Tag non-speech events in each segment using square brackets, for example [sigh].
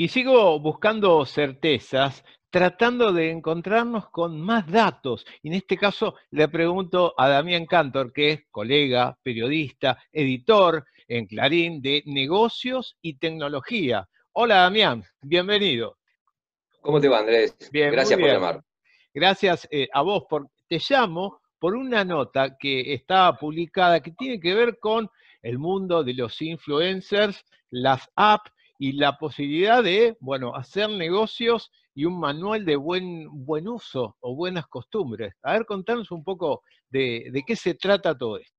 Y sigo buscando certezas, tratando de encontrarnos con más datos. Y en este caso le pregunto a Damián Cantor, que es colega, periodista, editor en Clarín de negocios y tecnología. Hola Damián, bienvenido. ¿Cómo te va Andrés? Bien, Gracias por llamar. Gracias eh, a vos, por, te llamo por una nota que está publicada que tiene que ver con el mundo de los influencers, las apps y la posibilidad de, bueno, hacer negocios y un manual de buen, buen uso o buenas costumbres. A ver, contanos un poco de, qué se trata todo esto.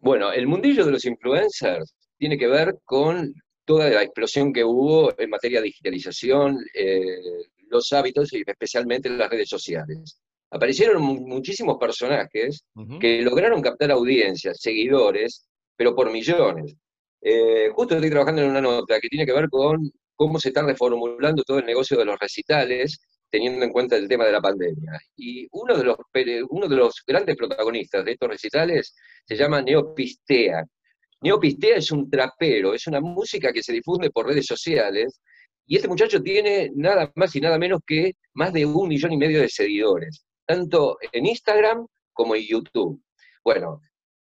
Bueno, el mundillo de los influencers tiene que ver con toda la explosión que hubo en materia de digitalización, eh, los hábitos y especialmente en las redes sociales. Aparecieron muchísimos personajes que lograron captar audiencias, seguidores, pero por millones. Eh, justo estoy trabajando en una nota que tiene que ver con cómo se está reformulando todo el negocio de los recitales, teniendo en cuenta el tema de la pandemia. Y uno de los, uno de los grandes protagonistas de estos recitales se llama Neopistea. Neopistea es un trapero, es una música que se difunde por redes sociales, y este muchacho tiene nada más y nada menos que más de un millón y medio de seguidores, tanto en Instagram como en YouTube. Bueno,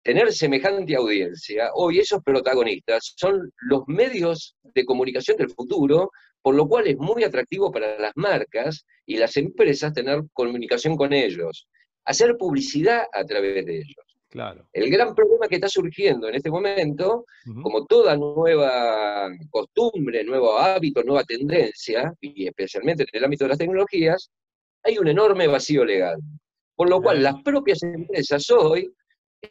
tener semejante audiencia, hoy esos protagonistas son los medios de comunicación del futuro, por lo cual es muy atractivo para las marcas y las empresas tener comunicación con ellos, hacer publicidad a través de ellos. Claro. El gran problema que está surgiendo en este momento, como toda nueva costumbre, nuevo hábito, nueva tendencia, y especialmente en el ámbito de las tecnologías, hay un enorme vacío legal. Por lo cual las propias empresas hoy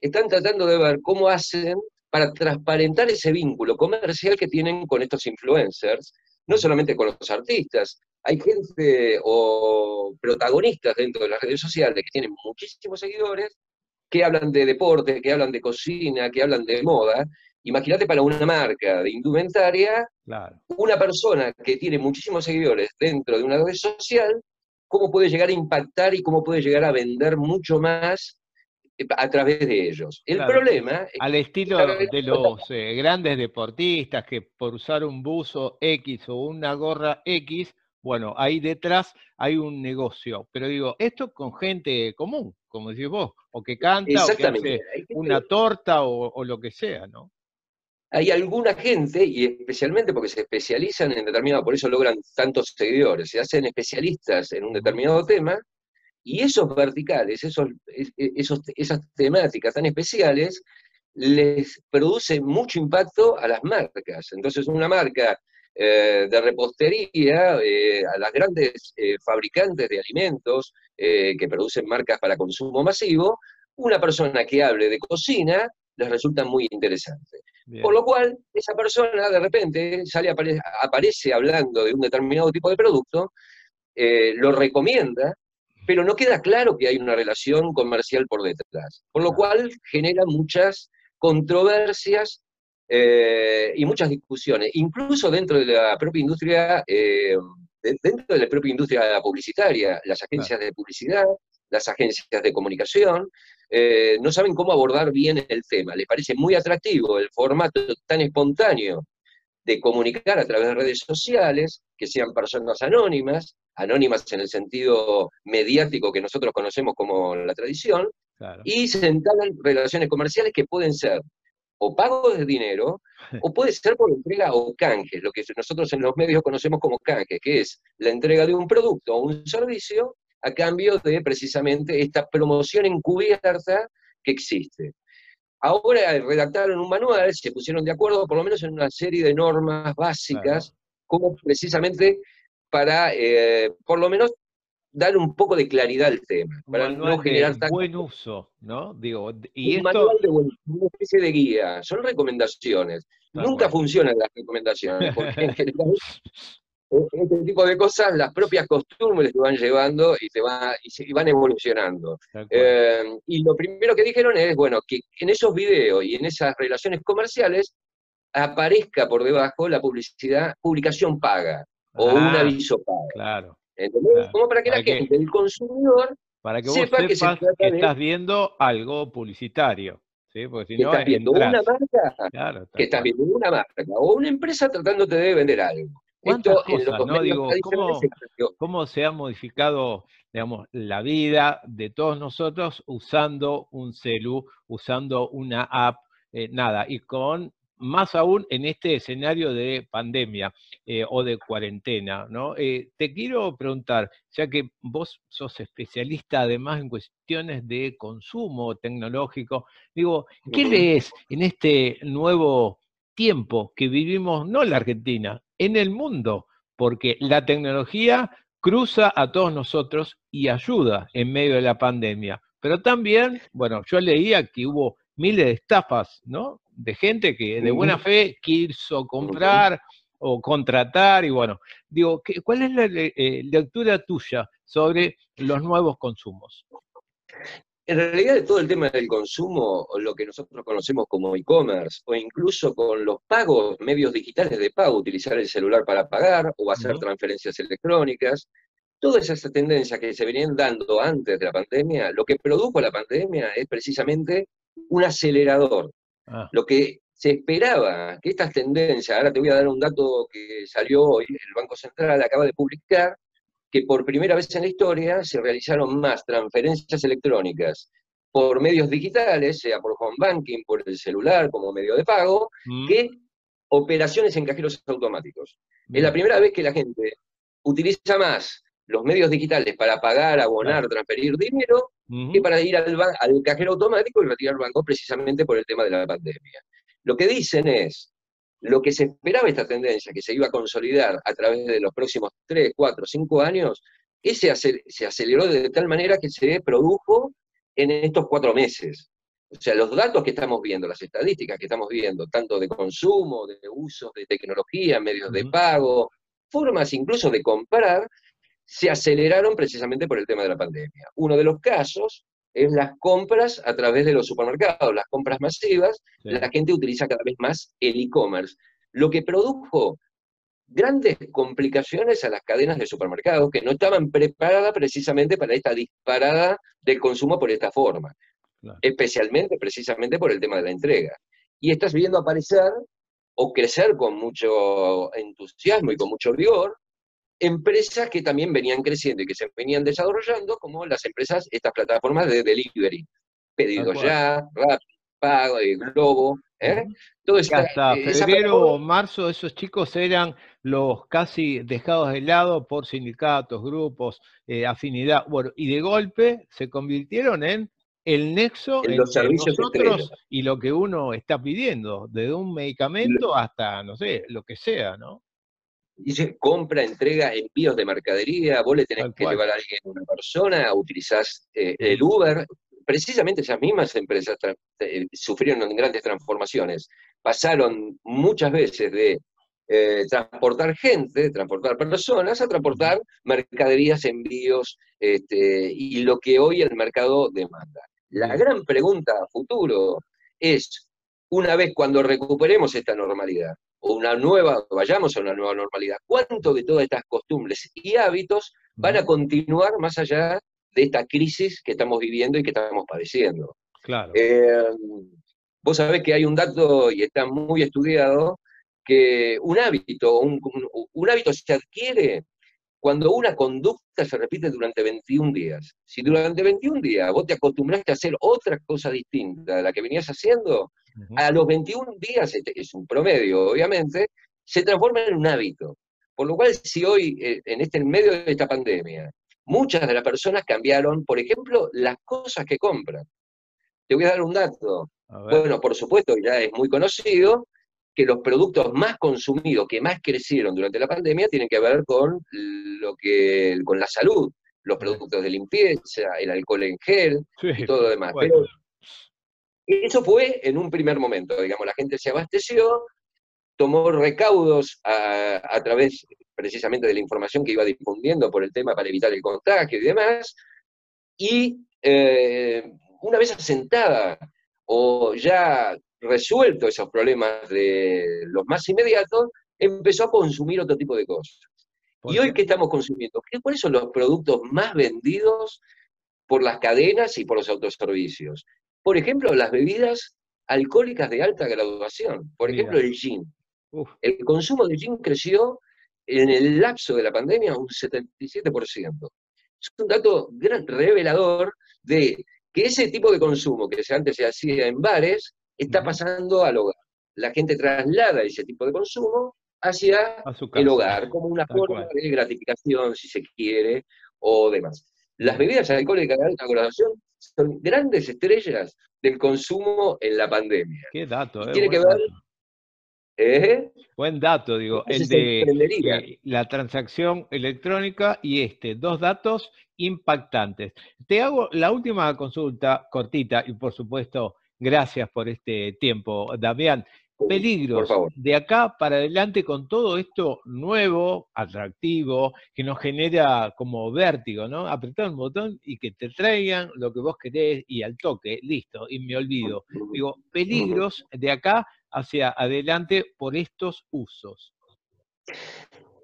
están tratando de ver cómo hacen para transparentar ese vínculo comercial que tienen con estos influencers, no solamente con los artistas, hay gente o protagonistas dentro de las redes sociales que tienen muchísimos seguidores, que hablan de deporte, que hablan de cocina, que hablan de moda. Imagínate para una marca de indumentaria, una persona que tiene muchísimos seguidores dentro de una red social, cómo puede llegar a impactar y cómo puede llegar a vender mucho más a través de ellos. El problema... Al estilo de los eh, grandes deportistas que por usar un buzo X o una gorra X, bueno, ahí detrás hay un negocio. Pero digo, esto con gente común, como decís vos, o que canta, o que hace una torta o, lo que sea, ¿no? Hay alguna gente, y especialmente porque se especializan en determinado, por eso logran tantos seguidores, se hacen especialistas en un determinado tema, y esos verticales, esos, esos, esas temáticas tan especiales, les produce mucho impacto a las marcas. Entonces, una marca eh, de repostería, eh, a las grandes eh, fabricantes de alimentos que producen marcas para consumo masivo, una persona que hable de cocina les resulta muy interesante. Por lo cual, esa persona de repente sale, aparece hablando de un determinado tipo de producto, lo recomienda, pero no queda claro que hay una relación comercial por detrás, por lo cual genera muchas controversias eh, y muchas discusiones, incluso dentro de la propia industria, eh, dentro de la propia industria publicitaria, las agencias de publicidad, las agencias de comunicación, eh, no saben cómo abordar bien el tema. Les parece muy atractivo el formato tan espontáneo de comunicar a través de redes sociales, que sean personas anónimas, anónimas en el sentido mediático que nosotros conocemos como la tradición, y se entablan relaciones comerciales que pueden ser o pago de dinero, [laughs] o puede ser por entrega o canje, lo que nosotros en los medios conocemos como canje, que es la entrega de un producto o un servicio a cambio de precisamente esta promoción encubierta que existe. Ahora redactaron un manual, se pusieron de acuerdo por lo menos en una serie de normas básicas, como precisamente para, eh, por lo menos, dar un poco de claridad al tema, para no generar tan... buen uso, ¿no? Digo, y un esto... de buen una especie de guía, son recomendaciones. Nunca funcionan las recomendaciones, porque en general [laughs] e-, este tipo de cosas, las propias costumbres te van llevando y, va, y, van evolucionando. Eh, y lo primero que dijeron es, bueno, que en esos videos y en esas relaciones comerciales aparezca por debajo la publicidad, publicación paga o un ah, aviso pago. Claro. ¿Entendés? Como para que la gente, el consumidor, para que vos sepa que, estás viendo algo publicitario. ¿sí? Porque si no, estás viendo una marca, que estás viendo una marca o una empresa tratándote de vender algo. ¿Cuántas cosas, ¿no? Digo, ¿cómo, se ha modificado, digamos, la vida de todos nosotros usando un celu, usando una app, eh, nada, y con más aún en este escenario de pandemia eh, o de cuarentena, ¿no? Eh, te quiero preguntar, ya que vos sos especialista además en cuestiones de consumo tecnológico, digo, ¿qué lees en este nuevo tiempo que vivimos, no en la Argentina, en el mundo? Porque la tecnología cruza a todos nosotros y ayuda en medio de la pandemia. Pero también, bueno, yo leía que hubo miles de estafas, ¿no? De gente que de buena fe quiso comprar o contratar y bueno, digo, ¿cuál es la eh, lectura tuya sobre los nuevos consumos? En realidad, de todo el tema del consumo, lo que nosotros conocemos como e-commerce, o incluso con los pagos, medios digitales de pago, utilizar el celular para pagar o hacer transferencias electrónicas, todas esas tendencias que se venían dando antes de la pandemia, lo que produjo la pandemia es precisamente un acelerador. Ah. Lo que se esperaba que estas tendencias, ahora te voy a dar un dato que salió hoy, el Banco Central acaba de publicar, que por primera vez en la historia se realizaron más transferencias electrónicas por medios digitales, sea por home banking, por el celular como medio de pago, mm. que operaciones en cajeros automáticos. Es la primera vez que la gente utiliza más los medios digitales para pagar, abonar, transferir dinero, que para ir al, al, cajero automático y retirar banco precisamente por el tema de la pandemia. Lo que dicen es, lo que se esperaba esta tendencia, que se iba a consolidar a través de los próximos 3, 4, 5 años, ese se aceleró de tal manera que se produjo en estos cuatro meses. O sea, los datos que estamos viendo, las estadísticas que estamos viendo, tanto de consumo, de uso de tecnología, medios de pago, formas incluso de comprar, se aceleraron precisamente por el tema de la pandemia. Uno de los casos es las compras a través de los supermercados, las compras masivas, la gente utiliza cada vez más el e-commerce, lo que produjo grandes complicaciones a las cadenas de supermercados que no estaban preparadas precisamente para esta disparada del consumo por esta forma, especialmente precisamente por el tema de la entrega. Y estás viendo aparecer o crecer con mucho entusiasmo y con mucho vigor empresas que también venían creciendo y que se venían desarrollando, como las empresas, estas plataformas de delivery. Pedido ya, Rappi, Pago, eh, Globo. ¿eh? Todo Hasta eh, febrero o marzo esos chicos eran los casi dejados de lado por sindicatos, grupos, afinidad. Bueno, y de golpe se convirtieron en el nexo en los servicios nosotros y lo que uno está pidiendo, desde un medicamento hasta, no sé, lo que sea, ¿no? Dice, compra, entrega, envíos de mercadería, vos le tenés que llevar a alguien, una persona, utilizás eh, el Uber. Precisamente esas mismas empresas eh, sufrieron grandes transformaciones. Pasaron muchas veces de eh, transportar gente, transportar personas, a transportar mercaderías, envíos este, y lo que hoy el mercado demanda. La gran pregunta a futuro es, una vez cuando recuperemos esta normalidad, o una nueva, vayamos a una nueva normalidad, ¿cuánto de todas estas costumbres y hábitos van a continuar más allá de esta crisis que estamos viviendo y que estamos padeciendo? Claro. Eh, vos sabés que hay un dato, y está muy estudiado, que un hábito, un, un hábito se adquiere cuando una conducta se repite durante 21 días. Si durante 21 días vos te acostumbraste a hacer otra cosa distinta de la que venías haciendo, a los 21 días, este, es un promedio obviamente, se transforma en un hábito. Por lo cual, si hoy, eh, en este en medio de esta pandemia, muchas de las personas cambiaron, por ejemplo, las cosas que compran. Te voy a dar un dato. Bueno, por supuesto, ya es muy conocido que los productos más consumidos, que más crecieron durante la pandemia, tienen que ver con lo que, con la salud, los productos de limpieza, el alcohol en gel y todo lo demás. Pero eso fue en un primer momento, digamos, la gente se abasteció, tomó recaudos a, través precisamente de la información que iba difundiendo por el tema para evitar el contagio y demás, y eh, una vez asentada o ya resuelto esos problemas de los más inmediatos, empezó a consumir otro tipo de cosas. ¿Y hoy qué estamos consumiendo? ¿Cuáles son los productos más vendidos por las cadenas y por los autoservicios? Por ejemplo, las bebidas alcohólicas de alta graduación, por ejemplo, el gin. El consumo de gin creció en el lapso de la pandemia un 77%. Es un dato gran, revelador de que ese tipo de consumo que antes se hacía en bares está pasando al hogar. La gente traslada ese tipo de consumo hacia el hogar, como una forma de gratificación, si se quiere, o demás. Las bebidas alcohólicas de alta graduación son grandes estrellas del consumo en la pandemia. Qué dato, eh, Tiene que ver ¿Eh? Buen dato, digo, el de la transacción electrónica y este, dos datos impactantes. Te hago la última consulta cortita y por supuesto, gracias por este tiempo, Damián. Peligros de acá para adelante con todo esto nuevo, atractivo, que nos genera como vértigo, ¿no? Apretar un botón y que te traigan lo que vos querés y al toque, listo, y me olvido. Digo, peligros de acá hacia adelante por estos usos.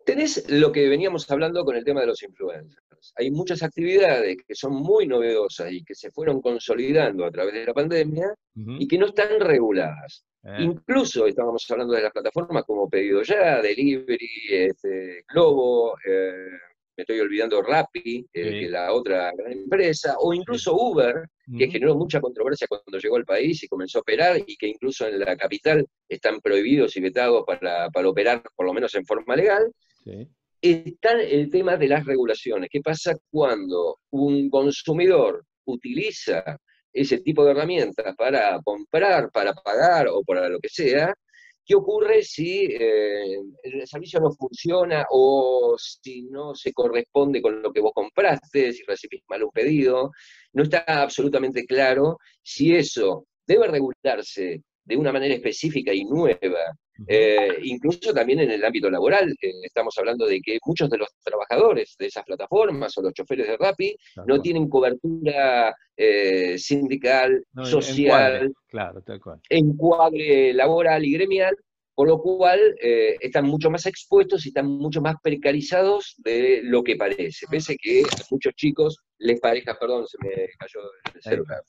Tenés lo que veníamos hablando con el tema de los influencers. Hay muchas actividades que son muy novedosas y que se fueron consolidando a través de la pandemia y que no están reguladas. Eh. Incluso estábamos hablando de las plataformas como Pedido Ya, Delivery, este, Globo, eh, me estoy olvidando Rappi, eh, que es la otra gran empresa, o incluso Uber, que generó mucha controversia cuando llegó al país y comenzó a operar, y que incluso en la capital están prohibidos y vetados para, operar, por lo menos en forma legal. Está el tema de las regulaciones. ¿Qué pasa cuando un consumidor utiliza ese tipo de herramientas para comprar, para pagar o para lo que sea, ¿Qué ocurre si eh, el servicio no funciona o si no se corresponde con lo que vos compraste, si recibís mal un pedido? No está absolutamente claro si eso debe regularse de una manera específica y nueva, eh, incluso también en el ámbito laboral. Eh, estamos hablando de que muchos de los trabajadores de esas plataformas o los choferes de Rappi no tienen cobertura eh, sindical, social, encuadre laboral y gremial, por lo cual están mucho más expuestos y están mucho más precarizados de lo que parece, pese que a muchos chicos les parezca, perdón, se me cayó el celular.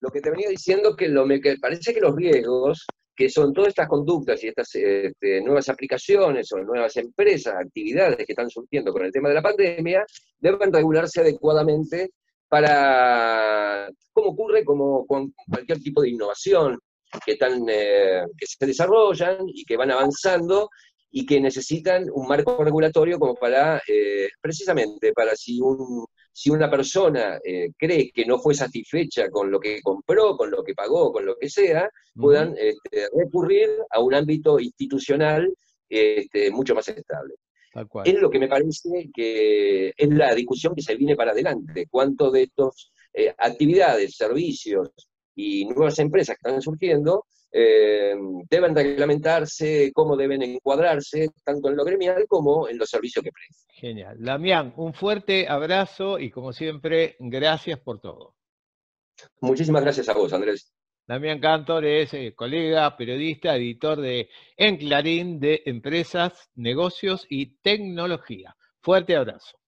lo que te venía diciendo que lo que parece que los riesgos que son todas estas conductas y estas este, nuevas aplicaciones o nuevas empresas, actividades que están surgiendo con el tema de la pandemia, deben regularse adecuadamente para, como ocurre como con cualquier tipo de innovación que, están, eh, que se desarrollan y que van avanzando y que necesitan un marco regulatorio como para, eh, precisamente, para si un si una persona eh, cree que no fue satisfecha con lo que compró, con lo que pagó, con lo que sea, puedan este, recurrir a un ámbito institucional este, mucho más estable. Es lo que me parece que es la discusión que se viene para adelante. ¿Cuánto de estas eh, actividades, servicios y nuevas empresas que están surgiendo eh, deben reglamentarse, cómo deben encuadrarse, tanto en lo gremial como en los servicios que prestan. Genial. Damián, un fuerte abrazo y como siempre, gracias por todo. Muchísimas gracias a vos, Andrés. Damián Cantor es eh, colega, periodista, editor de En Clarín de Empresas, Negocios y Tecnología. Fuerte abrazo.